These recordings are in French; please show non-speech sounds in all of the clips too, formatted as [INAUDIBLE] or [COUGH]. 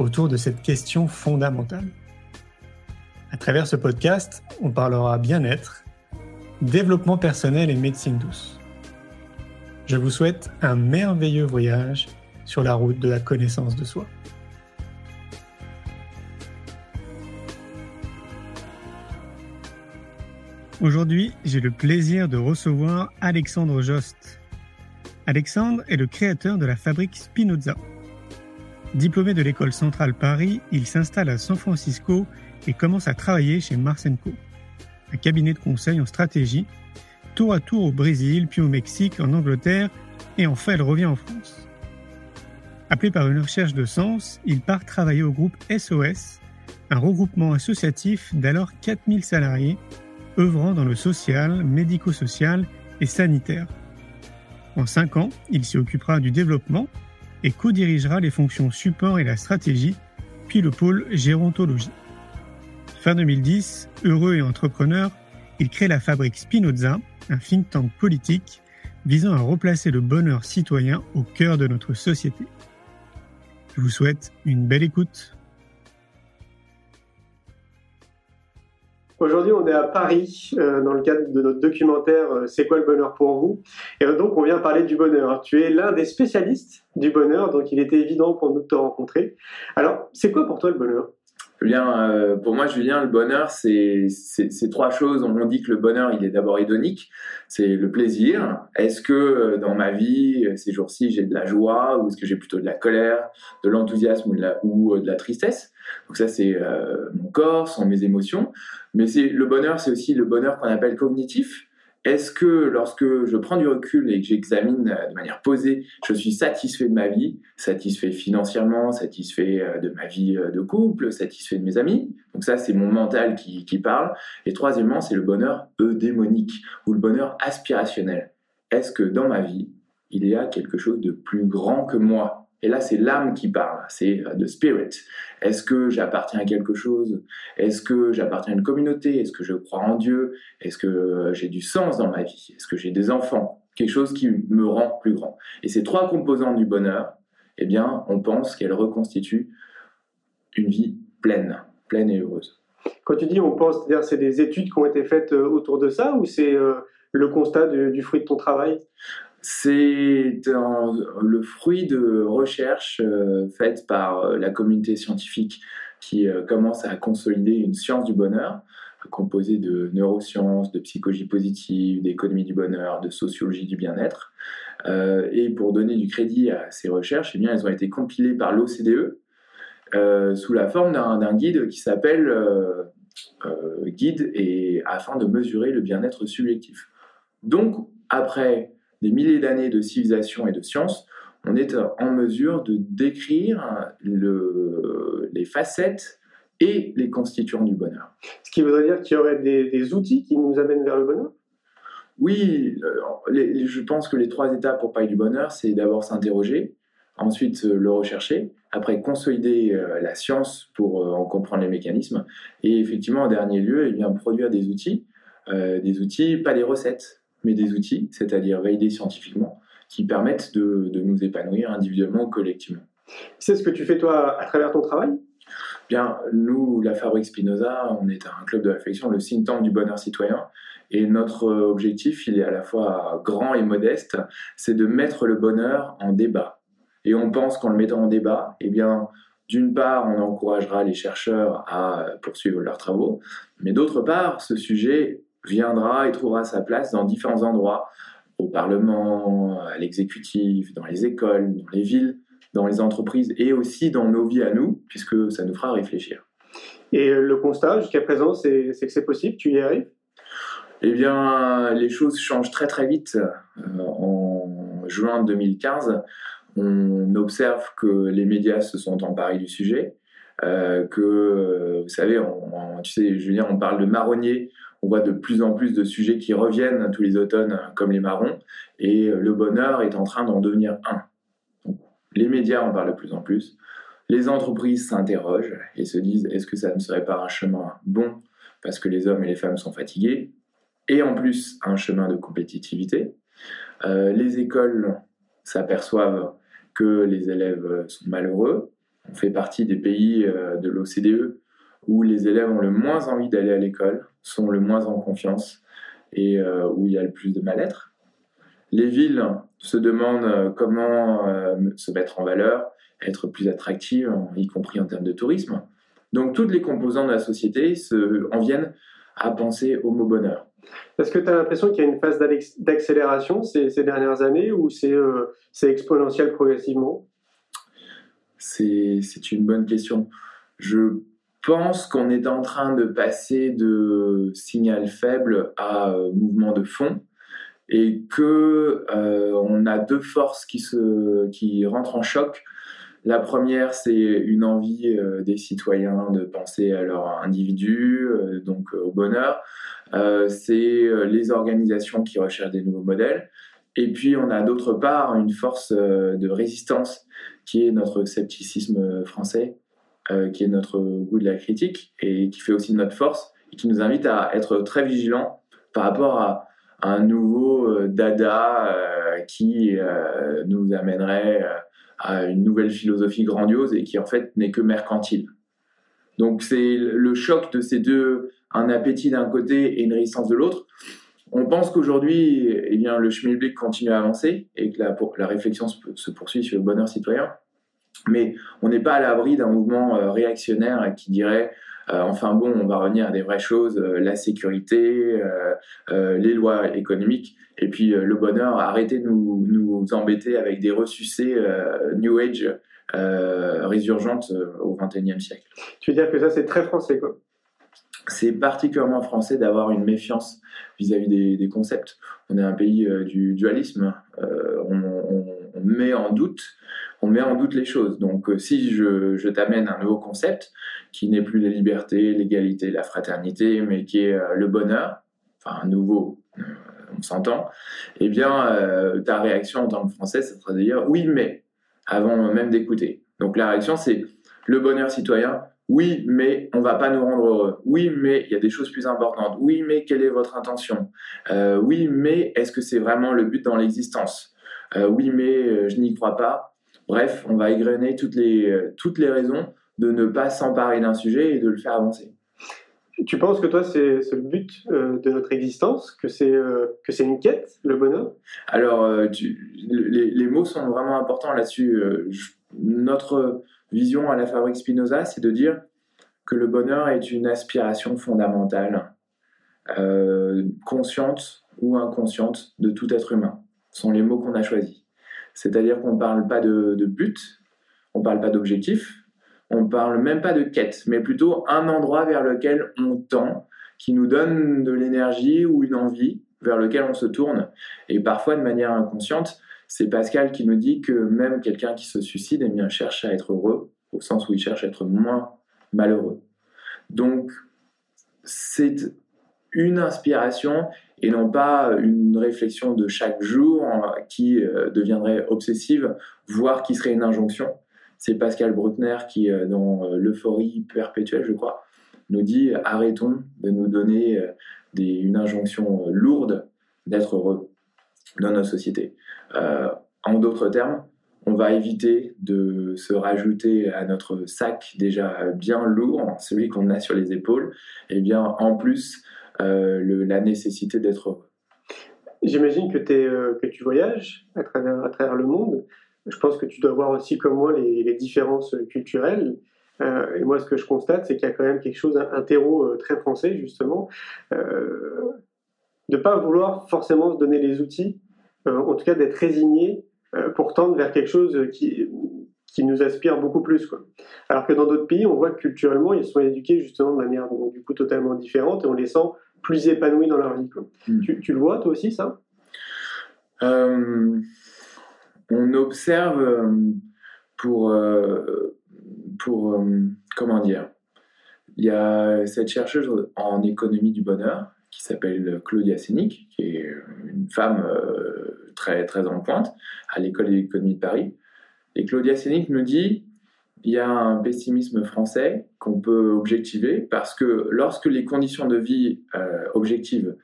autour de cette question fondamentale. À travers ce podcast, on parlera bien-être, développement personnel et médecine douce. Je vous souhaite un merveilleux voyage sur la route de la connaissance de soi. Aujourd'hui, j'ai le plaisir de recevoir Alexandre Jost. Alexandre est le créateur de la fabrique Spinoza. Diplômé de l'école centrale Paris, il s'installe à San Francisco et commence à travailler chez Marcenco, un cabinet de conseil en stratégie, tour à tour au Brésil, puis au Mexique, en Angleterre, et enfin elle revient en France. Appelé par une recherche de sens, il part travailler au groupe SOS, un regroupement associatif d'alors 4000 salariés, œuvrant dans le social, médico-social et sanitaire. En cinq ans, il s'y occupera du développement et co-dirigera les fonctions support et la stratégie, puis le pôle gérontologie. Fin 2010, heureux et entrepreneur, il crée la fabrique Spinoza, un think tank politique visant à replacer le bonheur citoyen au cœur de notre société. Je vous souhaite une belle écoute. Aujourd'hui, on est à Paris euh, dans le cadre de notre documentaire euh, C'est quoi le bonheur pour vous? Et donc, on vient parler du bonheur. Tu es l'un des spécialistes du bonheur, donc il était évident pour nous de te rencontrer. Alors, c'est quoi pour toi le bonheur? Julien, euh, pour moi, Julien, le bonheur, c'est trois choses. On dit que le bonheur, il est d'abord hédonique. C'est le plaisir. Est-ce que dans ma vie, ces jours-ci, j'ai de la joie ou est-ce que j'ai plutôt de la colère, de l'enthousiasme ou, de la, de la tristesse? Donc ça, c'est mon corps, sont mes émotions. Mais c'est le bonheur, c'est aussi le bonheur qu'on appelle cognitif. Est-ce que lorsque je prends du recul et que j'examine euh, de manière posée, je suis satisfait de ma vie, satisfait financièrement, satisfait euh, de ma vie euh, de couple, satisfait de mes amis? Donc ça, c'est mon mental qui, qui parle. Et troisièmement, c'est le bonheur eudémonique ou le bonheur aspirationnel. Est-ce que dans ma vie, il y a quelque chose de plus grand que moi? Et là, c'est l'âme qui parle, c'est the spirit. Est-ce que j'appartiens à quelque chose? Est-ce que j'appartiens à une communauté? Est-ce que je crois en Dieu? Est-ce que j'ai du sens dans ma vie? Est-ce que j'ai des enfants? Quelque chose qui me rend plus grand. Et ces trois composantes du bonheur, eh bien, on pense qu'elles reconstituent une vie pleine, pleine et heureuse. Quand tu dis on pense, c'est-à-dire c'est des études qui ont été faites euh, autour de ça ou c'est euh, le constat du fruit de ton travail? C'est le fruit de recherches euh, faites par euh, la communauté scientifique qui euh, commence à consolider une science du bonheur composée de neurosciences, de psychologie positive, d'économie du bonheur, de sociologie du bien-être. et pour donner du crédit à ces recherches, eh bien, elles ont été compilées par l'OCDE sous la forme d'un guide qui s'appelle Guide et afin de mesurer le bien-être subjectif. Donc, après des milliers d'années de civilisation et de science, on est en mesure de décrire les facettes et les constituants du bonheur. Ce qui voudrait dire qu'il y aurait des, outils qui nous amènent vers le bonheur? Oui, euh, je pense que les trois étapes pour parler du bonheur, c'est d'abord s'interroger, ensuite euh, le rechercher, après consolider euh, la science pour en comprendre les mécanismes, et effectivement, en dernier lieu, eh bien, produire des outils, des outils, pas des recettes, mais des outils, c'est-à-dire validés scientifiquement, qui permettent de, nous épanouir individuellement ou collectivement. C'est ce que tu fais toi à travers ton travail? Bien, nous, la Fabrique Spinoza, on est un club de réflexion, le think tank du bonheur citoyen. Et notre objectif, il est à la fois grand et modeste, c'est de mettre le bonheur en débat. Et on pense qu'en le mettant en débat, eh bien, d'une part, on encouragera les chercheurs à poursuivre leurs travaux, mais d'autre part, ce sujet viendra et trouvera sa place dans différents endroits, au Parlement, à l'exécutif, dans les écoles, dans les villes, dans les entreprises et aussi dans nos vies à nous, puisque ça nous fera réfléchir. Et le constat jusqu'à présent, c'est que c'est possible, tu y arrives? Eh bien, les choses changent très très vite. Euh, en juin 2015, on observe que les médias se sont emparés du sujet, euh, que, vous savez, on, tu sais, Julien, on parle de marronnier, on voit de plus en plus de sujets qui reviennent tous les automnes, comme les marrons, et le bonheur est en train d'en devenir un. les médias en parlent de plus en plus, les entreprises s'interrogent et se disent est-ce que ça ne serait pas un chemin bon parce que les hommes et les femmes sont fatigués, et en plus un chemin de compétitivité? Euh, les écoles s'aperçoivent que les élèves sont malheureux. On fait partie des pays euh, de l'OCDE où les élèves ont le moins envie d'aller à l'école, sont le moins en confiance et euh, où il y a le plus de mal-être. Les villes se demandent comment se mettre en valeur, être plus attractives, y compris en termes de tourisme. Donc toutes les composantes de la société se, en viennent à penser au mot bonheur. Est-ce que tu as l'impression qu'il y a une phase d'accélération ces, dernières années ou euh, c'est exponentiel progressivement? C'est une bonne question. Je pense qu'on est en train de passer de signal faible à euh, mouvement de fond et que euh, on a deux forces qui, se, qui rentrent en choc la première, c'est une envie euh, des citoyens de penser à leur individu, euh, donc au bonheur. c'est les organisations qui recherchent des nouveaux modèles. Et puis, on a d'autre part une force de résistance qui est notre scepticisme français, qui est notre goût de la critique et qui fait aussi notre force et qui nous invite à être très vigilants par rapport à, un nouveau dada qui nous amènerait à une nouvelle philosophie grandiose et qui en fait n'est que mercantile. Donc c'est le choc de ces deux, un appétit d'un côté et une résistance de l'autre. On pense qu'aujourd'hui, eh bien, le schmilblick continue à avancer et que la, la réflexion se poursuit sur le bonheur citoyen. Mais on n'est pas à l'abri d'un mouvement euh, réactionnaire qui dirait euh, enfin bon, on va revenir à des vraies choses, euh, la sécurité, les lois économiques, et puis le bonheur, arrêtez de nous, nous embêter avec des ressucés New Age résurgentes au XXIe siècle. Tu veux dire que ça, c'est très français, quoi? C'est particulièrement français d'avoir une méfiance vis-à-vis des, concepts. On est un pays du dualisme. on, met en doute on met en doute les choses. Donc euh, si je, t'amène un nouveau concept qui n'est plus la liberté, l'égalité, la fraternité, mais qui est euh, le bonheur, enfin un nouveau, euh, on s'entend, eh bien ta réaction en tant que Français, ça sera dire oui mais, avant même d'écouter. Donc la réaction c'est le bonheur citoyen, oui, mais on va pas nous rendre heureux. Oui, mais il y a des choses plus importantes. Oui, mais quelle est votre intention? Oui, mais est-ce que c'est vraiment le but dans l'existence? Oui, mais je n'y crois pas. Bref, on va égrener toutes les, euh, toutes les raisons de ne pas s'emparer d'un sujet et de le faire avancer. Tu penses que toi, c'est le but euh, de notre existence, que c'est euh, c'est une quête, le bonheur Alors, les, les, mots sont vraiment importants là-dessus. notre vision à la fabrique Spinoza, c'est de dire que le bonheur est une aspiration fondamentale, consciente ou inconsciente, de tout être humain. Ce sont les mots qu'on a choisis. C'est-à-dire qu'on ne parle pas de, but, on ne parle pas d'objectif, on ne parle même pas de quête, mais plutôt un endroit vers lequel on tend, qui nous donne de l'énergie ou une envie, vers lequel on se tourne. Et parfois, de manière inconsciente, c'est Pascal qui nous dit que même quelqu'un qui se suicide cherche à être heureux, au sens où il cherche à être moins malheureux. Donc, c'est une inspiration et non pas une réflexion de chaque jour qui euh, deviendrait obsessive, voire qui serait une injonction. C'est Pascal Bruckner qui, euh, dans euh, L'euphorie perpétuelle, je crois, nous dit arrêtons de nous donner une injonction lourde d'être heureux dans notre société. en d'autres termes, on va éviter de se rajouter à notre sac déjà bien lourd, celui qu'on a sur les épaules, et bien en plus euh, la nécessité d'être. J'imagine que, euh, que tu voyages à travers, le monde. Je pense que tu dois voir aussi comme moi les, différences culturelles. Euh, et moi, ce que je constate, c'est qu'il y a quand même quelque chose, un, terreau très français, justement, de ne pas vouloir forcément se donner les outils, en tout cas d'être résigné pour tendre vers quelque chose qui, nous aspire beaucoup plus. Alors que dans d'autres pays, on voit que culturellement, ils sont éduqués justement de manière du coup totalement différente et on les sent plus épanouis dans leur vie. Hmm. Tu, le vois toi aussi ça? Euh, On observe euh, pour, euh, pour comment dire? Il y a cette chercheuse en économie du bonheur qui s'appelle Claudia Sénic, qui est une femme très, très en pointe à l'école d'économie de Paris. Et Claudia Sénic me dit il y a un pessimisme français qu'on peut objectiver parce que lorsque les conditions de vie euh, objectives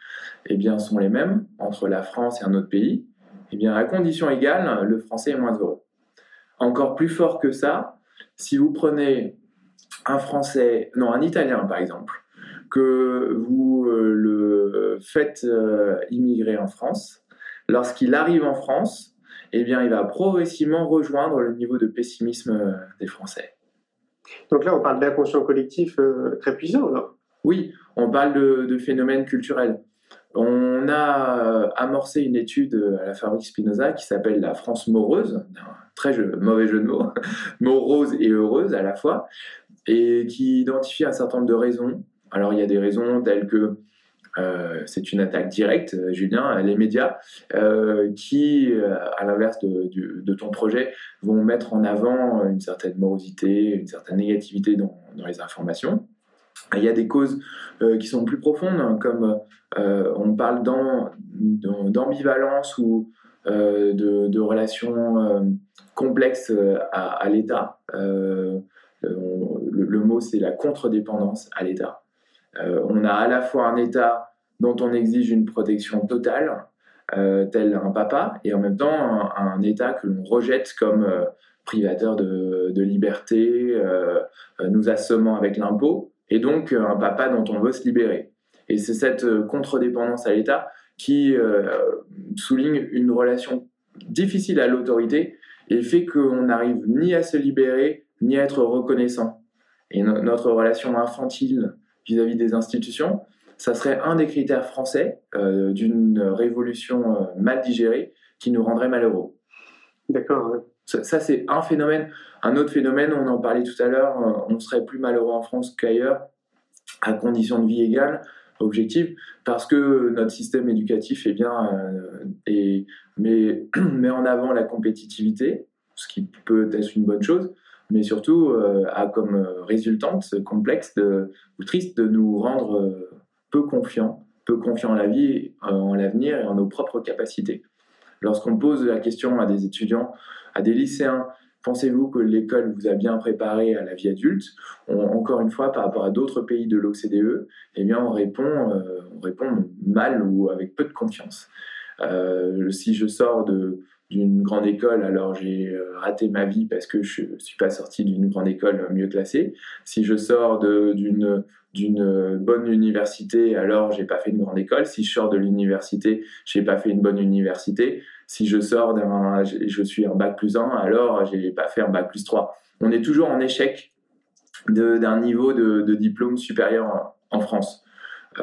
eh bien, sont les mêmes entre la France et un autre pays, eh bien, à condition égale, le français est moins heureux. Encore plus fort que ça, si vous prenez un français, non, un italien par exemple, que vous euh, le faites euh, immigrer en France, lorsqu'il arrive en France, eh bien, il va progressivement rejoindre le niveau de pessimisme euh, des Français. Donc là, on parle d'inconscient collectif très puissant, là. Oui, on parle de, de phénomènes culturels. On a amorcé une étude à la fabrique Spinoza qui s'appelle la France moreuse, très mauvais jeu de mots, [LAUGHS] morose et heureuse à la fois, et qui identifie un certain nombre de raisons alors il y a des raisons telles que euh, c'est une attaque directe, euh, Julien, les médias euh, qui, à l'inverse de, ton projet, vont mettre en avant une certaine morosité, une certaine négativité dans, les informations. Il y a des causes qui sont plus profondes, hein, comme on parle d'ambivalence ou de, relations complexes à, l'État. Le, mot, c'est la contre-dépendance à l'État. Euh, on a à la fois un État dont on exige une protection totale, euh, tel un papa, et en même temps un, État que l'on rejette comme euh, privateur de, liberté, nous assommant avec l'impôt, et donc un papa dont on veut se libérer. Et c'est cette contre-dépendance à l'État qui souligne une relation difficile à l'autorité et fait qu'on n'arrive ni à se libérer, ni à être reconnaissant. Et notre relation infantile vis-à-vis des institutions, ça serait un des critères français euh, d'une révolution euh, mal digérée qui nous rendrait malheureux. D'accord. Ça, c'est un phénomène. Un autre phénomène, on en parlait tout à l'heure, euh, on serait plus malheureux en France qu'ailleurs, à condition de vie égale, objective, parce que notre système éducatif est bien, et met, [CLEARS THROAT] met en avant la compétitivité, ce qui peut être une bonne chose, mais surtout euh, a comme résultante complexe de, ou triste de nous rendre euh, peu confiants, peu confiants en la vie, en l'avenir et en nos propres capacités. Lorsqu'on pose la question à des étudiants, à des lycéens, pensez-vous que l'école vous a bien préparé à la vie adulte? Encore une fois, par rapport à d'autres pays de l'OCDE, eh bien, on répond, on répond mal ou avec peu de confiance. si je sors de, d'une grande école, alors j'ai euh, raté ma vie parce que je ne suis pas sorti d'une grande école mieux classée. Si je sors d'une d'une bonne université, alors j'ai pas fait une grande école. Si je sors de l'université, j'ai pas fait une bonne université. Si je sors d'un, je suis un bac plus 1, alors j'ai pas fait un bac plus 3. On est toujours en échec d'un niveau de, de, diplôme supérieur en, France.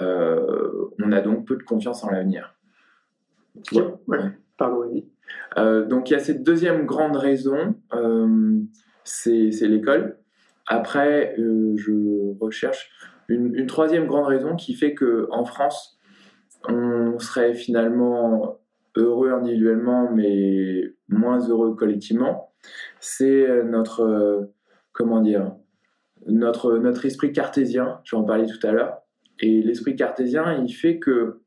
Euh, on a donc peu de confiance en l'avenir. Ouais, ouais. Pardon, euh, donc il y a cette deuxième grande raison, euh, c'est l'école. Après, euh, je recherche une, troisième grande raison qui fait que en France, on serait finalement heureux individuellement, mais moins heureux collectivement. C'est notre comment dire notre esprit cartésien. J'en parlais tout à l'heure. Et l'esprit cartésien, il fait que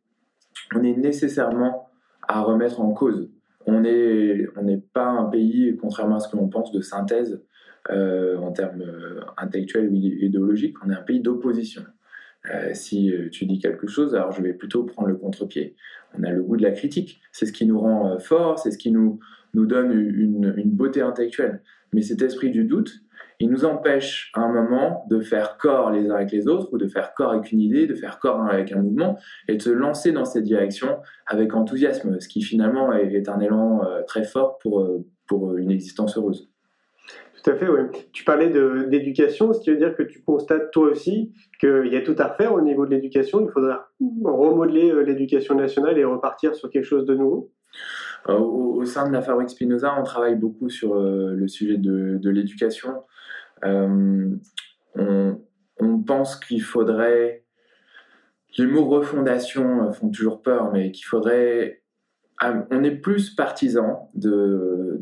on est nécessairement à remettre en cause on n'est pas un pays, contrairement à ce que l'on pense, de synthèse euh, en termes euh, intellectuels ou idéologiques, on est un pays d'opposition. Euh, si tu dis quelque chose, alors je vais plutôt prendre le contre-pied. On a le goût de la critique. C'est ce qui nous rend forts, c'est ce qui nous, donne une, beauté intellectuelle. Mais cet esprit du doute, il nous empêche à un moment de faire corps les uns avec les autres ou de faire corps avec une idée, de faire corps avec un mouvement et de se lancer dans cette direction avec enthousiasme, ce qui finalement est un élan très fort pour une existence heureuse. Tout à fait, oui. Tu parlais d'éducation, ce qui veut dire que tu constates toi aussi qu'il y a tout à refaire au niveau de l'éducation. Il faudra remodeler euh, l'éducation nationale et repartir sur quelque chose de nouveau. Au, sein de la Fabrique Spinoza, on travaille beaucoup sur le sujet de, de l'éducation. Euh, on, pense qu'il faudrait. Les mots refondation font toujours peur, mais qu'il faudrait on est plus partisan de,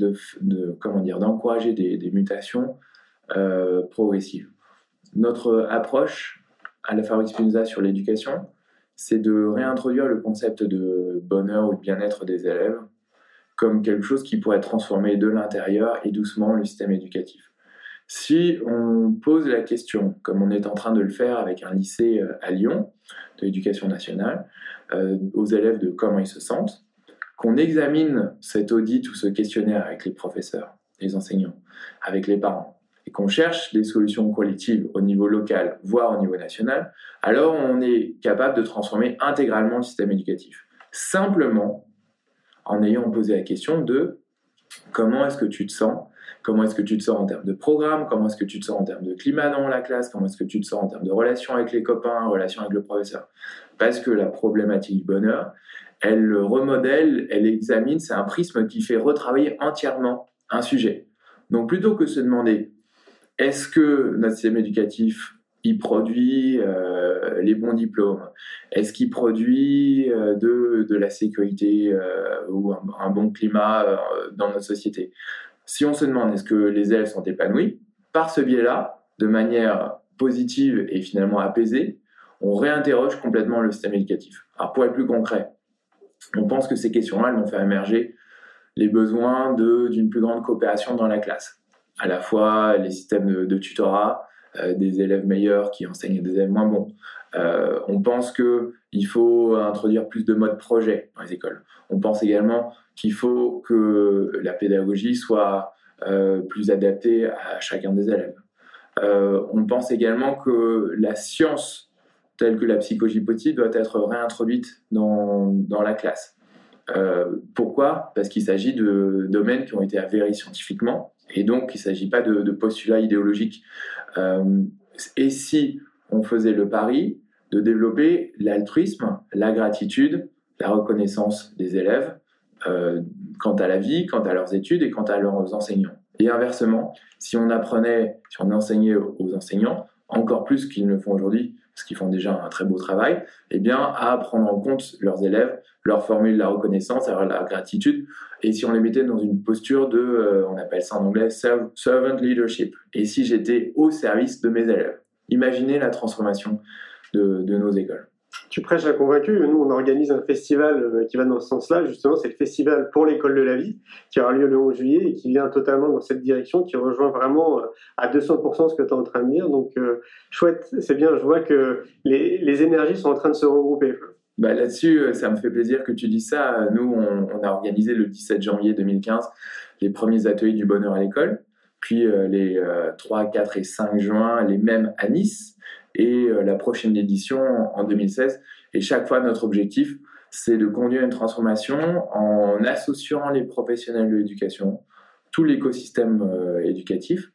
comment dire d'encourager des, mutations euh, progressives. notre approche à la Fabrique Spinoza sur l'éducation, c'est de réintroduire le concept de bonheur ou de bien-être des élèves comme quelque chose qui pourrait transformer de l'intérieur et doucement le système éducatif. Si on pose la question, comme on est en train de le faire avec un lycée euh, à Lyon, de l'éducation nationale, euh, aux élèves de comment ils se sentent, qu'on examine cet audit ou ce questionnaire avec les professeurs, les enseignants, avec les parents, et qu'on cherche des solutions collectives au niveau local, voire au niveau national, alors on est capable de transformer intégralement le système éducatif. Simplement en ayant posé la question de comment est-ce que tu te sens Comment est-ce que tu te sens en termes de programme Comment est-ce que tu te sens en termes de climat dans la classe Comment est-ce que tu te sens en termes de relation avec les copains, relation avec le professeur Parce que la problématique du bonheur, elle remodèle, elle examine, c'est un prisme qui fait retravailler entièrement un sujet. Donc plutôt que se demander est-ce que notre système éducatif il produit euh, les bons diplômes? Est-ce qu'il produit euh, de, de, la sécurité euh, ou un, bon climat dans notre société? Si on se demande est-ce que les élèves sont épanouis, par ce biais-là, de manière positive et finalement apaisée, on réinterroge complètement le système éducatif. Alors pour être plus concret, on pense que ces questions-là vont faire émerger les besoins d'une plus grande coopération dans la classe. À la fois les systèmes de, tutorat, euh, des élèves meilleurs qui enseignent des élèves moins bons. Euh, on pense qu'il faut introduire plus de modes projet dans les écoles. On pense également qu'il faut que la pédagogie soit euh, plus adaptée à chacun des élèves. on pense également que la science telle que la psychologie positive doit être réintroduite dans, dans la classe. pourquoi? Parce qu'il s'agit de domaines qui ont été avérés scientifiquement, et donc il ne s'agit pas de, de postulats idéologiques. Euh, et si on faisait le pari de développer l'altruisme, la gratitude, la reconnaissance des élèves euh, quant à la vie, quant à leurs études et quant à leurs enseignants? Et inversement, si on apprenait, si on enseignait aux enseignants, encore plus qu'ils ne le font aujourd'hui, parce qu'ils font déjà un très beau travail, eh bien, à prendre en compte leurs élèves, leur formule la reconnaissance, la gratitude, et si on les mettait dans une posture de, euh, on appelle ça en anglais, servant leadership, et si j'étais au service de mes élèves? Imaginez la transformation de, de nos écoles. Tu prêches à convaincu. Nous, on organise un festival euh, qui va dans ce sens-là. Justement, c'est le festival pour l'école de la vie qui aura lieu le 11 juillet et qui vient totalement dans cette direction, qui rejoint vraiment euh, à 200% ce que tu es en train de dire. Donc, euh, chouette, c'est bien. Je vois que les, énergies sont en train de se regrouper. Bah Là-dessus, ça me fait plaisir que tu dises ça. Nous, on, a organisé le 17 janvier 2015 les premiers ateliers du bonheur à l'école. Puis les 3, 4 et 5 juin, les mêmes à Nice et euh, la prochaine édition en 2016. Et chaque fois, notre objectif, c'est de conduire une transformation en associant les professionnels de l'éducation, tout l'écosystème euh, éducatif,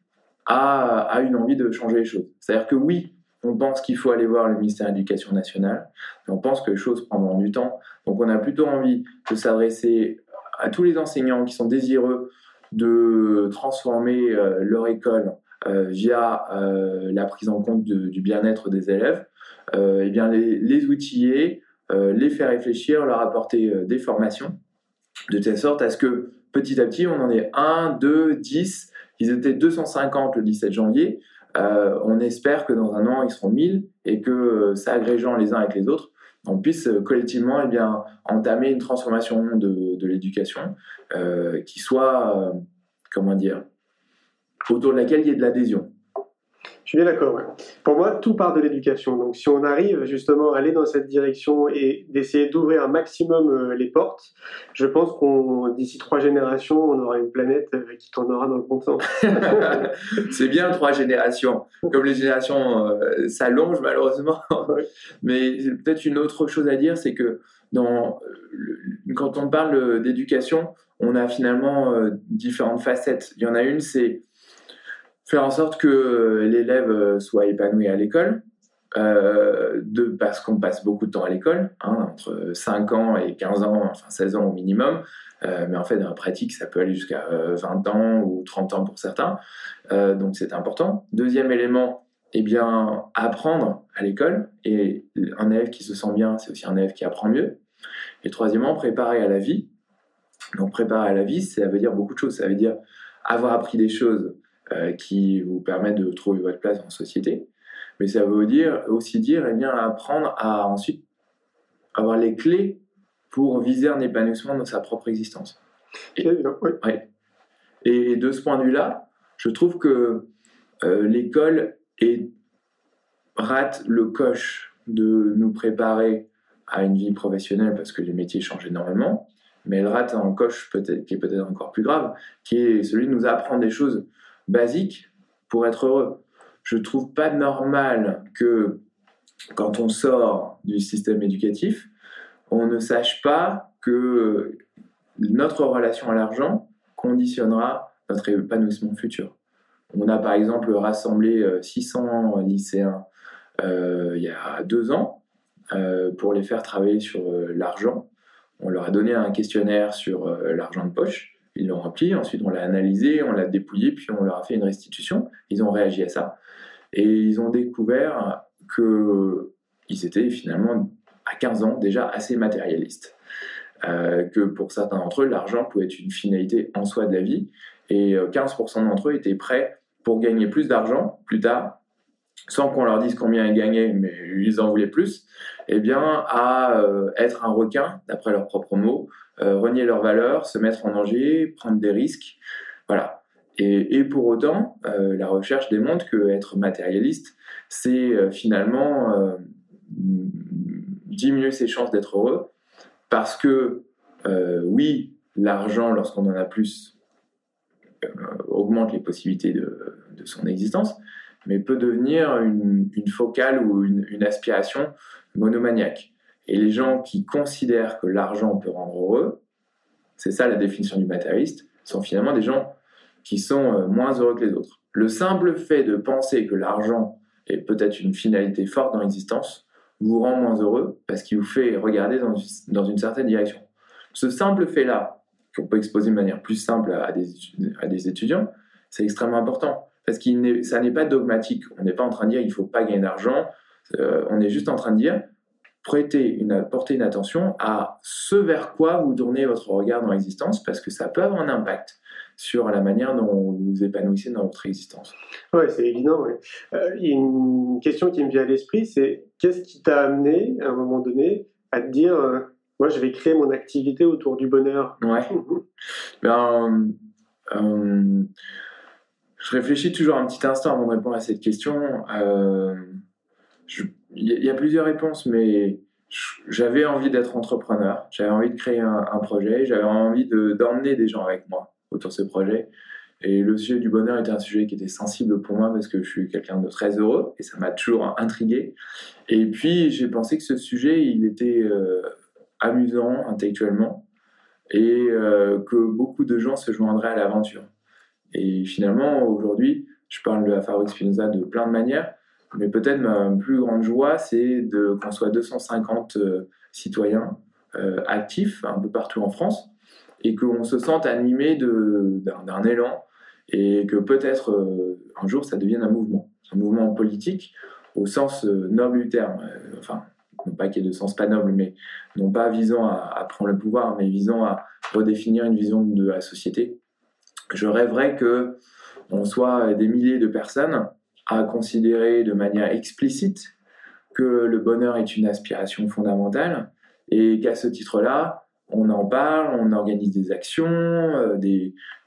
à, une envie de changer les choses. C'est-à-dire que oui, on pense qu'il faut aller voir le ministère de l'Éducation nationale, mais on pense que les choses prendront du temps. Donc on a plutôt envie de s'adresser à tous les enseignants qui sont désireux de transformer euh, leur école via euh, la prise en compte du bien-être des élèves, euh, eh bien les, outiller, les faire réfléchir, leur apporter des formations, de telle sorte à ce que petit à petit, on en ait 1, 2, 10. Ils étaient 250 le 17 janvier. Euh, on espère que dans un an, ils seront 1000 et que, s'agrégeant les uns avec les autres, on puisse collectivement eh bien, entamer une transformation de, l'éducation euh, qui soit, comment dire, autour de laquelle il y ait de l'adhésion. Je suis bien d'accord. Pour moi, tout part de l'éducation. Donc, si on arrive justement à aller dans cette direction et d'essayer d'ouvrir un maximum euh, les portes, je pense qu'on d'ici trois générations, on aura une planète euh, qui tournera dans le bon sens. [LAUGHS] C'est bien trois générations. Comme les générations euh, s'allongent malheureusement. Mais peut-être une autre chose à dire, c'est que dans, quand on parle d'éducation, on a finalement différentes facettes. Il y en a une, c'est faire en sorte que euh, l'élève euh, soit épanoui à l'école, euh, parce qu'on passe beaucoup de temps à l'école, hein, entre 5 ans et 15 ans, enfin 16 ans au minimum, mais en fait dans la pratique ça peut aller jusqu'à 20 ans ou 30 ans pour certains, donc c'est important. Deuxième élément, eh bien apprendre à l'école, et un élève qui se sent bien, c'est aussi un élève qui apprend mieux. Et troisièmement, préparer à la vie. Donc préparer à la vie, ça veut dire beaucoup de choses, ça veut dire avoir appris des choses qui vous permettent de trouver votre place en société. mais ça veut dire, aussi dire eh bien, apprendre à ensuite avoir les clés pour viser un épanouissement dans sa propre existence. Et, ouais. et de ce point de vue-là, je trouve que euh, l'école rate le coche de nous préparer à une vie professionnelle parce que les métiers changent énormément, mais elle rate un coche peut-être qui est peut-être encore plus grave, qui est celui de nous apprendre des choses basiques pour être heureux. Je trouve pas normal que quand on sort du système éducatif, on ne sache pas que notre relation à l'argent conditionnera notre épanouissement futur. On a par exemple rassemblé 600 euh, lycéens euh, il y a deux ans euh, pour les faire travailler sur l'argent. On leur a donné un questionnaire sur l'argent de poche. Ils l'ont rempli, ensuite on l'a analysé, on l'a dépouillé, puis on leur a fait une restitution. Ils ont réagi à ça. Et ils ont découvert qu'ils étaient finalement à 15 ans déjà assez matérialistes. que pour certains d'entre eux, l'argent pouvait être une finalité en soi de la vie. Et 15% d'entre eux étaient prêts pour gagner plus d'argent plus tard, sans qu'on leur dise combien ils gagnaient, mais ils en voulaient plus, eh bien, à euh, être un requin, d'après leurs propres mots, euh, renier leurs valeurs, se mettre en danger, prendre des risques. Voilà. Et, pour autant, euh, la recherche démontre que être matérialiste, c'est finalement diminuer ses chances d'être heureux, parce que oui, l'argent, lorsqu'on en a plus, euh, augmente les possibilités de, son existence, mais peut devenir une, focale ou une, aspiration monomaniaque. Et les gens qui considèrent que l'argent peut rendre heureux, c'est ça la définition du matérialiste, sont finalement des gens qui sont euh, moins heureux que les autres. Le simple fait de penser que l'argent est peut-être une finalité forte dans l'existence vous rend moins heureux parce qu'il vous fait regarder dans, une certaine direction. Ce simple fait-là, qu'on peut exposer de manière plus simple à des, à des étudiants, c'est extrêmement important. Parce que ça n'est pas dogmatique. On n'est pas en train de dire il ne faut pas gagner d'argent. Euh, on est juste en train de dire prêtez une, portez une attention à ce vers quoi vous tournez votre regard dans l'existence, parce que ça peut avoir un impact sur la manière dont vous vous épanouissez dans votre existence. Oui, c'est évident. Euh, il y a une question qui me vient à l'esprit, c'est qu'est-ce qui t'a amené, à un moment donné, à te dire euh, moi, je vais créer mon activité autour du bonheur. Ouais. [LAUGHS] ben, euh, je réfléchis toujours un petit instant avant de répondre à cette question. Euh, il y, a plusieurs réponses, mais j'avais envie d'être entrepreneur, j'avais envie de créer un, projet, j'avais envie d'emmener des gens avec moi autour de ce projet. Et le sujet du bonheur était un sujet qui était sensible pour moi parce que je suis quelqu'un de très heureux et ça m'a toujours intrigué. Et puis j'ai pensé que ce sujet, il était euh, amusant intellectuellement et euh, que beaucoup de gens se joindraient à l'aventure. Et finalement, aujourd'hui, je parle de la Fabrique Spinoza de plein de manières, mais peut-être ma plus grande joie, c'est qu'on soit 250 euh, citoyens euh, actifs un peu partout en France et qu'on se sente animé d'un élan et que peut-être un jour ça devienne un mouvement, un mouvement politique au sens noble du terme. enfin, pas qu'il y ait de sens pas noble, mais non pas visant à, prendre le pouvoir, mais visant à redéfinir une vision de la société. Je rêverais que on soit des milliers de personnes à considérer de manière explicite que le bonheur est une aspiration fondamentale et qu'à ce titre-là, on en parle, on organise des actions, euh,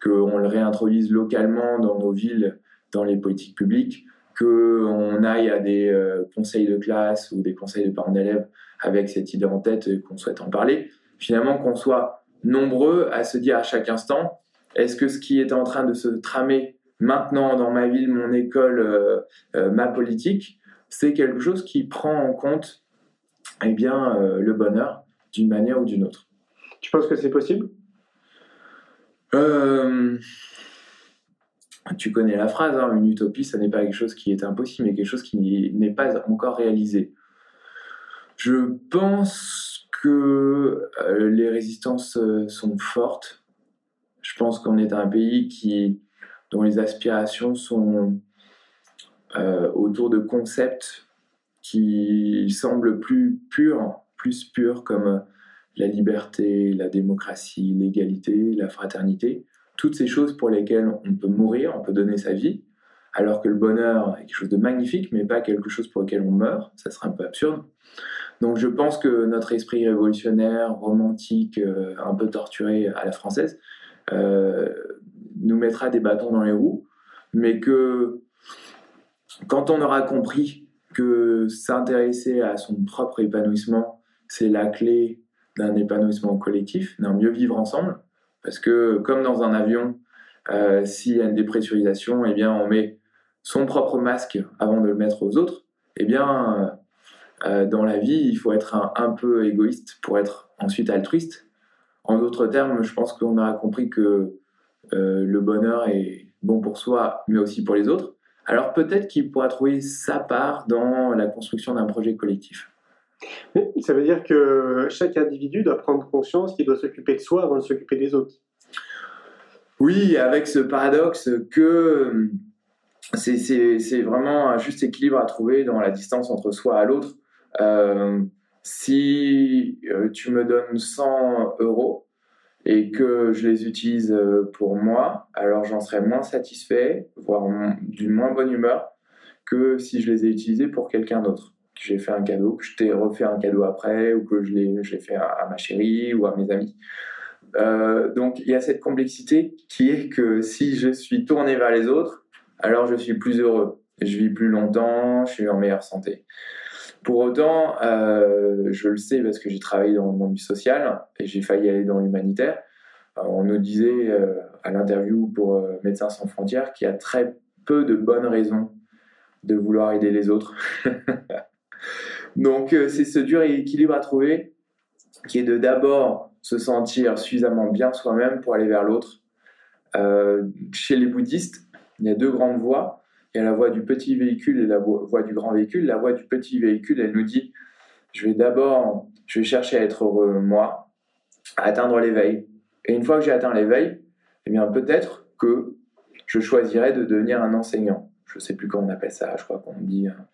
qu'on le réintroduise localement dans nos villes, dans les politiques publiques, qu'on aille à des euh, conseils de classe ou des conseils de parents d'élèves avec cette idée en tête et qu'on souhaite en parler. Finalement, qu'on soit nombreux à se dire à chaque instant, est-ce que ce qui est en train de se tramer maintenant dans ma ville, mon école, euh, euh, ma politique, c'est quelque chose qui prend en compte eh bien, le bonheur d'une manière ou d'une autre. Tu penses que c'est possible? Tu connais la phrase, hein, une utopie, ça n'est pas quelque chose qui est impossible, mais quelque chose qui n'est pas encore réalisé. Je pense que euh, les résistances euh, sont fortes. Je pense qu'on est un pays qui, dont les aspirations sont euh, autour de concepts qui semblent plus purs, plus purs comme la liberté, la démocratie, l'égalité, la fraternité toutes ces choses pour lesquelles on peut mourir, on peut donner sa vie, alors que le bonheur est quelque chose de magnifique, mais pas quelque chose pour lequel on meurt. Ça serait un peu absurde. Donc je pense que notre esprit révolutionnaire, romantique, euh, un peu torturé à la française, euh, nous mettra des bâtons dans les roues, mais que quand on aura compris que s'intéresser à son propre épanouissement, c'est la clé d'un épanouissement collectif, d'un mieux vivre ensemble, parce que comme dans un avion, euh, s'il y a une dépressurisation, eh bien on met son propre masque avant de le mettre aux autres. Eh bien, euh, dans la vie, il faut être un, peu égoïste pour être ensuite altruiste. En d'autres termes, je pense qu'on a compris que euh, le bonheur est bon pour soi, mais aussi pour les autres. Alors peut-être qu'il pourra trouver sa part dans la construction d'un projet collectif. ça veut dire que chaque individu doit prendre conscience qu'il doit s'occuper de soi avant de s'occuper des autres. Oui, avec ce paradoxe que c'est vraiment un juste équilibre à trouver dans la distance entre soi et l'autre. Euh, si euh, tu me donnes 100 euros et que je les utilise euh, pour moi, alors j'en serais moins satisfait, voire d'une moins bonne humeur que si je les ai utilisés pour quelqu'un d'autre. Que j'ai fait un cadeau, que je t'ai refait un cadeau après, ou que je l'ai fait à, ma chérie ou à mes amis. donc il y a cette complexité qui est que si je suis tourné vers les autres, alors je suis plus heureux, je vis plus longtemps, je suis en meilleure santé. Pour autant, euh, je le sais parce que j'ai travaillé dans le monde du social et j'ai failli aller dans l'humanitaire. Euh, on nous disait euh, à l'interview pour Médecins sans frontières qu'il y a très peu de bonnes raisons de vouloir aider les autres. [LAUGHS] Donc c'est ce dur équilibre à trouver qui est de d'abord se sentir suffisamment bien soi-même pour aller vers l'autre. chez les bouddhistes, il y a deux grandes voies il y a la voie du petit véhicule et la voie du grand véhicule. La voie du petit véhicule, elle nous dit, je vais d'abord, je vais chercher à être heureux moi, à atteindre l'éveil. Et une fois que j'ai atteint l'éveil, eh bien peut-être que je choisirai de devenir un enseignant. Je ne sais plus comment on appelle ça, je crois qu'on dit un,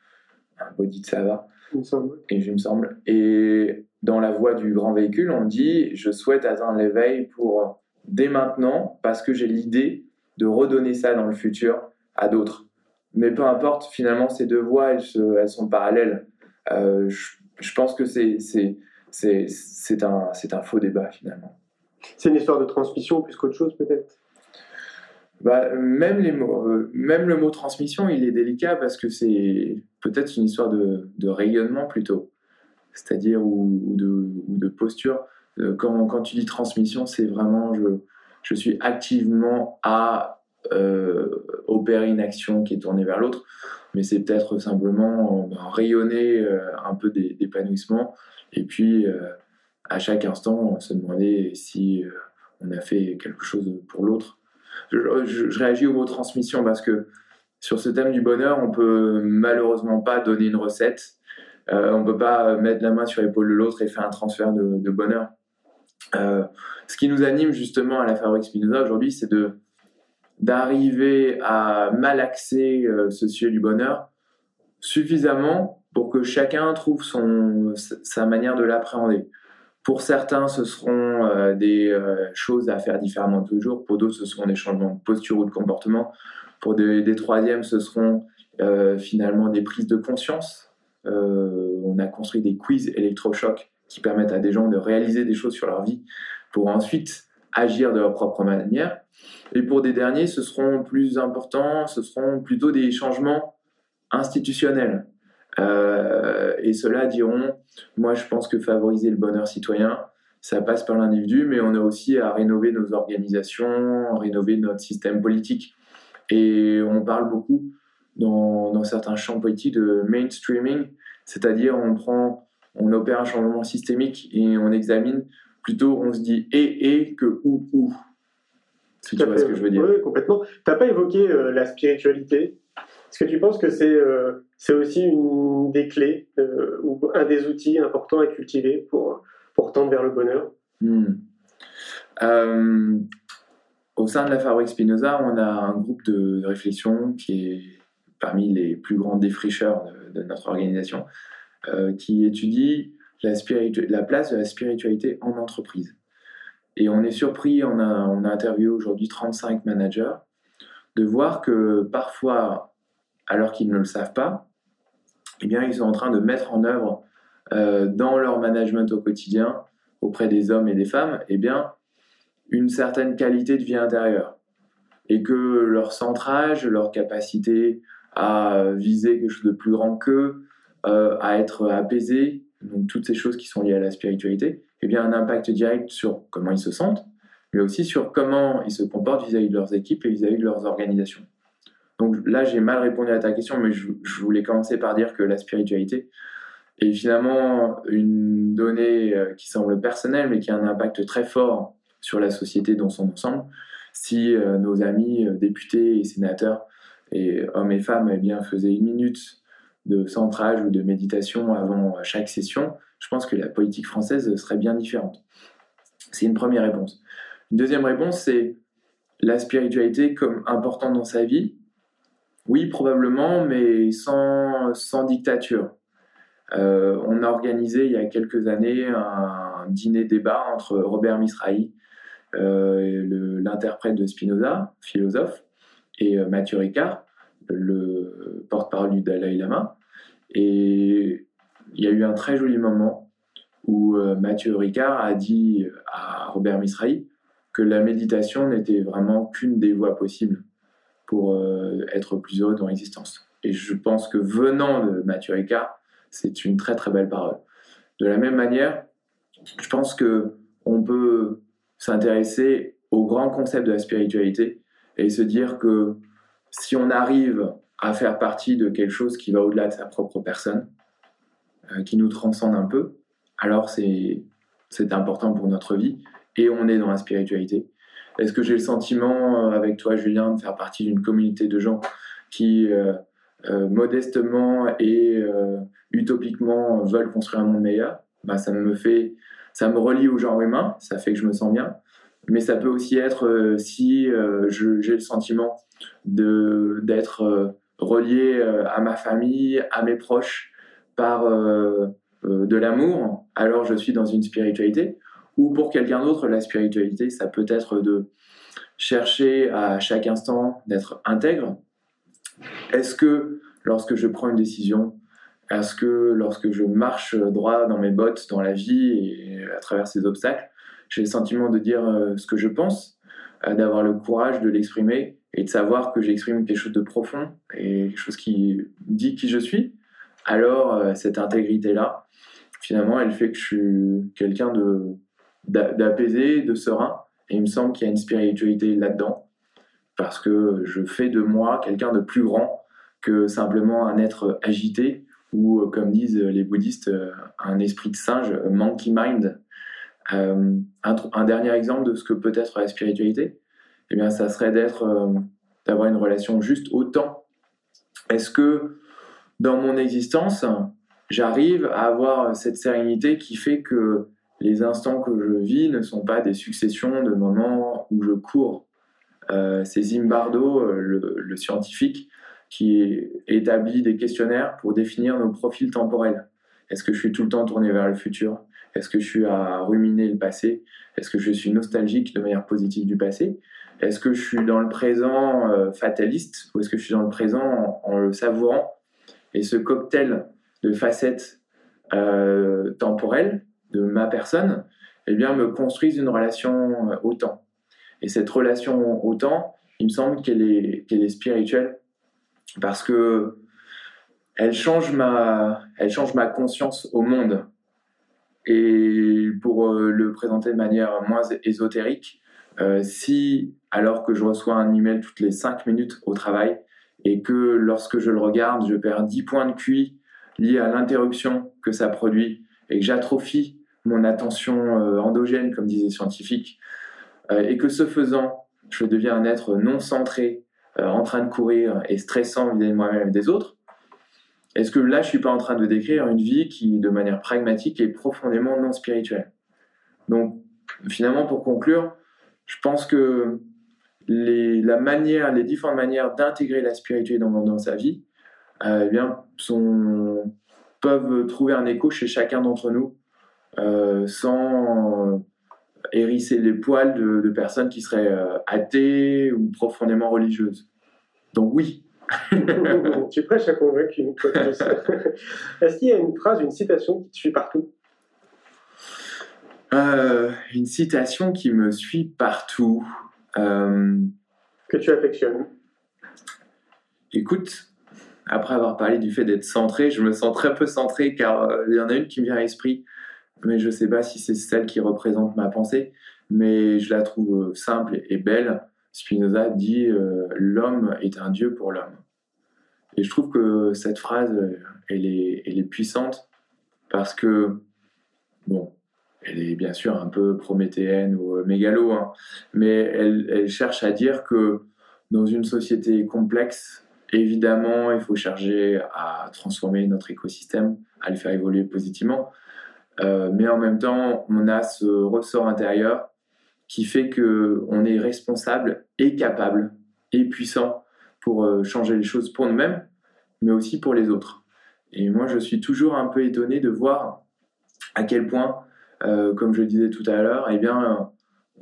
un bodhisattva. Il me semble. Et je me semble. Et dans la voie du grand véhicule, on dit je souhaite atteindre l'éveil pour dès maintenant parce que j'ai l'idée de redonner ça dans le futur à d'autres. Mais peu importe, finalement, ces deux voies, elles, sont parallèles. Euh, je, pense que c'est, c'est, un, un faux débat, finalement. C'est une histoire de transmission plus qu'autre chose, peut-être? Bah, même, les mots, euh, même le mot transmission, il est délicat parce que c'est peut-être une histoire de, de rayonnement plutôt, c'est-à-dire ou, de, ou, de, posture. Euh, quand, quand, tu dis transmission, c'est vraiment je, je suis activement à opérer une action qui est tournée vers l'autre, mais c'est peut-être simplement euh, rayonner euh, un peu d'épanouissement et puis à chaque instant se demander si on a fait quelque chose pour l'autre. Je, réagis au mot transmission parce que sur ce thème du bonheur, on peut malheureusement pas donner une recette. on peut pas mettre la main sur l'épaule de l'autre et faire un transfert de, bonheur. ce qui nous anime justement à la Fabrique Spinoza aujourd'hui, c'est de d'arriver à malaxer euh, ce sujet du bonheur suffisamment pour que chacun trouve son, sa manière de l'appréhender. Pour certains, ce seront euh, des euh, choses à faire différemment tous les jours. Pour d'autres, ce seront des changements de posture ou de comportement. Pour des, troisièmes, ce seront finalement des prises de conscience. on a construit des quiz électrochocs qui permettent à des gens de réaliser des choses sur leur vie pour ensuite agir de leur propre manière. Et pour des derniers, ce seront plus importants, ce seront plutôt des changements institutionnels. Euh, et ceux-là diront, moi je pense que favoriser le bonheur citoyen, ça passe par l'individu, mais on a aussi à rénover nos organisations, rénover notre système politique. Et on parle beaucoup dans, dans certains champs politiques de mainstreaming, c'est-à-dire on prend, on opère un changement systémique et on examine plutôt, on se dit et et que ou ou. Si tu vois ce que je veux dire. Oui, complètement. Tu n'as pas évoqué euh, la spiritualité? Est-ce que tu penses que c'est euh, c'est aussi une des clés euh, ou un des outils importants à cultiver pour, pour tendre vers le bonheur? Hmm. Au sein de la Fabrique Spinoza, on a un groupe de réflexion qui est parmi les plus grands défricheurs de, de notre organisation, qui étudie la, la place de la spiritualité en entreprise. Et on est surpris, on a, interviewé aujourd'hui 35 managers, de voir que parfois alors qu'ils ne le savent pas, eh bien, ils sont en train de mettre en œuvre euh, dans leur management au quotidien, auprès des hommes et des femmes, eh bien, une certaine qualité de vie intérieure. Et que leur centrage, leur capacité à viser quelque chose de plus grand qu'eux, euh, à être apaisé, toutes ces choses qui sont liées à la spiritualité, eh bien, un impact direct sur comment ils se sentent, mais aussi sur comment ils se comportent vis-à-vis de leurs équipes et vis-à-vis de leurs organisations. Donc là, j'ai mal répondu à ta question, mais je, voulais commencer par dire que la spiritualité est finalement une donnée euh, qui semble personnelle, mais qui a un impact très fort sur la société dans son ensemble. Si euh, nos amis euh, députés et sénateurs, et hommes et femmes, eh bien, faisaient une minute de centrage ou de méditation avant chaque session, je pense que la politique française serait bien différente. C'est une première réponse. Une deuxième réponse, c'est la spiritualité comme importante dans sa vie. Oui, probablement, mais sans, sans dictature. Euh, on a organisé il y a quelques années un dîner-débat entre Robert Misrahi, euh, l'interprète de Spinoza, philosophe, et euh, Mathieu Ricard, le porte-parole du Dalai Lama. Et il y a eu un très joli moment où Mathieu Ricard a dit à Robert Misrahi que la méditation n'était vraiment qu'une des voies possibles pour être plus heureux dans l'existence. Et je pense que venant de Mathieu Ricard, c'est une très très belle parole. De la même manière, je pense que on peut s'intéresser au grand concept de la spiritualité et se dire que si on arrive à faire partie de quelque chose qui va au-delà de sa propre personne, euh, qui nous transcende un peu, alors c'est important pour notre vie et on est dans la spiritualité. Est-ce que j'ai le sentiment, euh, avec toi Julien, de faire partie d'une communauté de gens qui euh, euh, modestement et euh, utopiquement veulent construire un monde meilleur, bah, ça me fait, ça me relie au genre humain, ça fait que je me sens bien. Mais ça peut aussi être euh, si j'ai le sentiment d'être relié à ma famille, à mes proches par de l'amour, alors je suis dans une spiritualité. Ou pour quelqu'un d'autre, la spiritualité, ça peut être de chercher à chaque instant d'être intègre, est-ce que lorsque je prends une décision, est-ce que lorsque je marche droit dans mes bottes dans la vie et à travers ces obstacles, j'ai le sentiment de dire euh, ce que je pense, euh, d'avoir le courage de l'exprimer et de savoir que j'exprime quelque chose de profond et quelque chose qui dit qui je suis, alors euh, cette intégrité-là, finalement, elle fait que je suis quelqu'un d'apaisé, de serein, et il me semble qu'il y a une spiritualité là-dedans parce que je fais de moi quelqu'un de plus grand que simplement un être agité ou, euh, comme disent les bouddhistes, euh, un esprit de singe, monkey mind. Un, dernier exemple de ce que peut être la spiritualité, eh bien, ça serait d'être, d'avoir une relation juste au temps. Est-ce que dans mon existence, j'arrive à avoir cette sérénité qui fait que les instants que je vis ne sont pas des successions de moments où je cours. Euh, c'est Zimbardo, euh, le, scientifique, qui établit des questionnaires pour définir nos profils temporels. Est-ce que je suis tout le temps tourné vers le futur? Est-ce que je suis à ruminer le passé? Est-ce que je suis nostalgique de manière positive du passé? Est-ce que je suis dans le présent euh, fataliste? Ou est-ce que je suis dans le présent en, le savourant? Et ce cocktail de facettes temporelles de ma personne, eh bien, me construisent une relation au temps. Et cette relation au temps, il me semble qu'elle est, qu'elle est spirituelle parce que elle change ma, elle change ma conscience au monde. Et pour euh, le présenter de manière moins ésotérique, euh, si alors que je reçois un email toutes les 5 minutes au travail et que lorsque je le regarde, je perds 10 points de QI liés à l'interruption que ça produit et que j'atrophie mon attention euh, endogène, comme disaient les scientifiques, euh, et que ce faisant, je deviens un être non centré, euh, en train de courir et stressant vis-à-vis de moi-même et des autres, est-ce que là, je suis pas en train de décrire une vie qui, de manière pragmatique, est profondément non spirituelle? Donc, finalement, pour conclure, je pense que les, la manière, les différentes manières d'intégrer la spiritualité dans, dans sa vie, euh, eh bien, sont, peuvent trouver un écho chez chacun d'entre nous, euh, sans hérisser les poils de, personnes qui seraient euh, athées ou profondément religieuses. Donc oui, [LAUGHS] tu prêches à convaincu. [LAUGHS] Est-ce qu'il y a une phrase, une citation qui te suit partout? Euh, Une citation qui me suit partout. Euh, que tu affectionnes Écoute, après avoir parlé du fait d'être centré, je me sens très peu centré car euh, il y en a une qui me vient à l'esprit, mais je ne sais pas si c'est celle qui représente ma pensée, mais je la trouve simple et belle. Spinoza dit L'homme est un Dieu pour l'homme. Et je trouve que cette phrase, elle est, elle est puissante parce que, bon, elle est bien sûr un peu prométhéenne ou mégalo, hein, mais elle, cherche à dire que dans une société complexe, évidemment, il faut chercher à transformer notre écosystème, à le faire évoluer positivement. Euh, mais en même temps, on a ce ressort intérieur qui fait que on est responsable et capable et puissant pour euh, changer les choses pour nous-mêmes, mais aussi pour les autres. Et moi, je suis toujours un peu étonné de voir à quel point, euh, comme je le disais tout à l'heure, eh bien,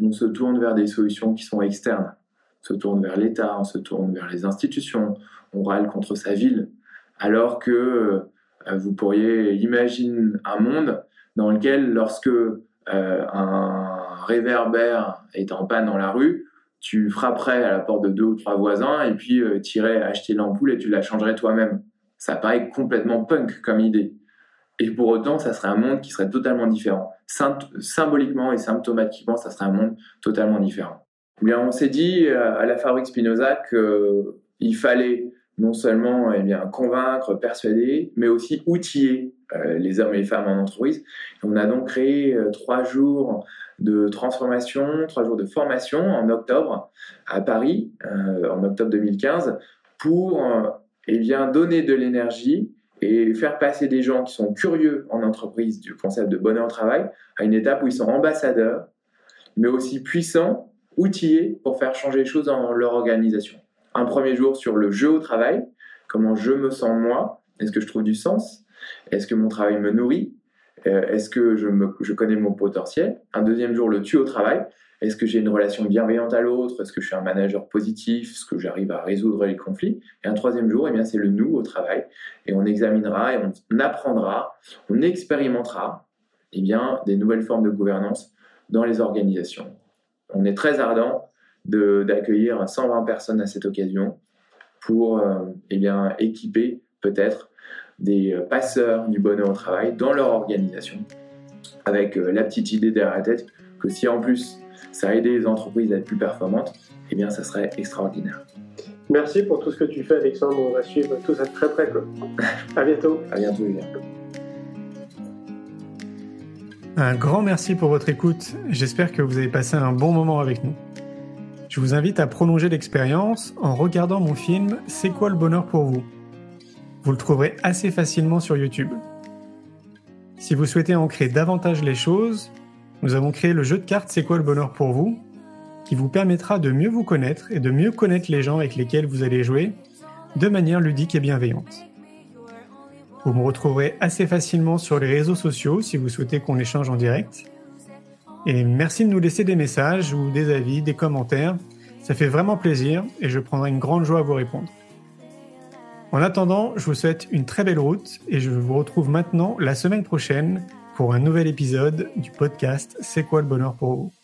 on se tourne vers des solutions qui sont externes. On se tourne vers l'État, on se tourne vers les institutions, on râle contre sa ville, alors que euh, vous pourriez imaginer un monde dans lequel, lorsque euh, un réverbère est en panne dans la rue, tu frapperais à la porte de deux ou trois voisins et puis euh, tu irais acheter l'ampoule et tu la changerais toi-même. Ça paraît complètement punk comme idée. Et pour autant, ça serait un monde qui serait totalement différent. symboliquement et symptomatiquement, ça serait un monde totalement différent. Bien, on s'est dit euh, à la fabrique Spinoza qu'il fallait non seulement eh bien, convaincre, persuader, mais aussi outiller euh, les hommes et les femmes en entreprise. On a donc créé trois jours de transformation, trois jours de formation en octobre à Paris, euh, en octobre 2015, pour euh, eh bien, donner de l'énergie et faire passer des gens qui sont curieux en entreprise du concept de bonheur au travail à une étape où ils sont ambassadeurs, mais aussi puissants, outillés pour faire changer les choses dans leur organisation. Un premier jour sur le jeu au travail, comment je me sens moi, est-ce que je trouve du sens, est-ce que mon travail me nourrit, euh, est-ce que je, connais mon potentiel Un deuxième jour, le tu au travail. Est-ce que j'ai une relation bienveillante à l'autre? Est-ce que je suis un manager positif? Est-ce que j'arrive à résoudre les conflits? Et un troisième jour, eh c'est le nous au travail. Et on examinera et on apprendra, on expérimentera eh bien, des nouvelles formes de gouvernance dans les organisations. On est très ardent d'accueillir 120 personnes à cette occasion pour euh, eh bien, équiper peut-être des euh, passeurs du bonheur au travail dans leur organisation, avec euh, la petite idée derrière la tête que si en plus ça a aidé les entreprises à être plus performantes, eh bien ça serait extraordinaire. Merci pour tout ce que tu fais Alexandre, on va suivre tout ça de très près. Quoi. à bientôt. [LAUGHS] À bientôt Julien. Un grand merci pour votre écoute, j'espère que vous avez passé un bon moment avec nous. Je vous invite à prolonger l'expérience en regardant mon film C'est quoi le bonheur pour vous? Vous le trouverez assez facilement sur YouTube. Si vous souhaitez ancrer davantage les choses, nous avons créé le jeu de cartes C'est quoi le bonheur pour vous qui vous permettra de mieux vous connaître et de mieux connaître les gens avec lesquels vous allez jouer de manière ludique et bienveillante. Vous me retrouverez assez facilement sur les réseaux sociaux si vous souhaitez qu'on échange en direct. Et merci de nous laisser des messages ou des avis, des commentaires. Ça fait vraiment plaisir et je prendrai une grande joie à vous répondre. En attendant, je vous souhaite une très belle route et je vous retrouve maintenant la semaine prochaine pour un nouvel épisode du podcast C'est quoi le bonheur pour vous?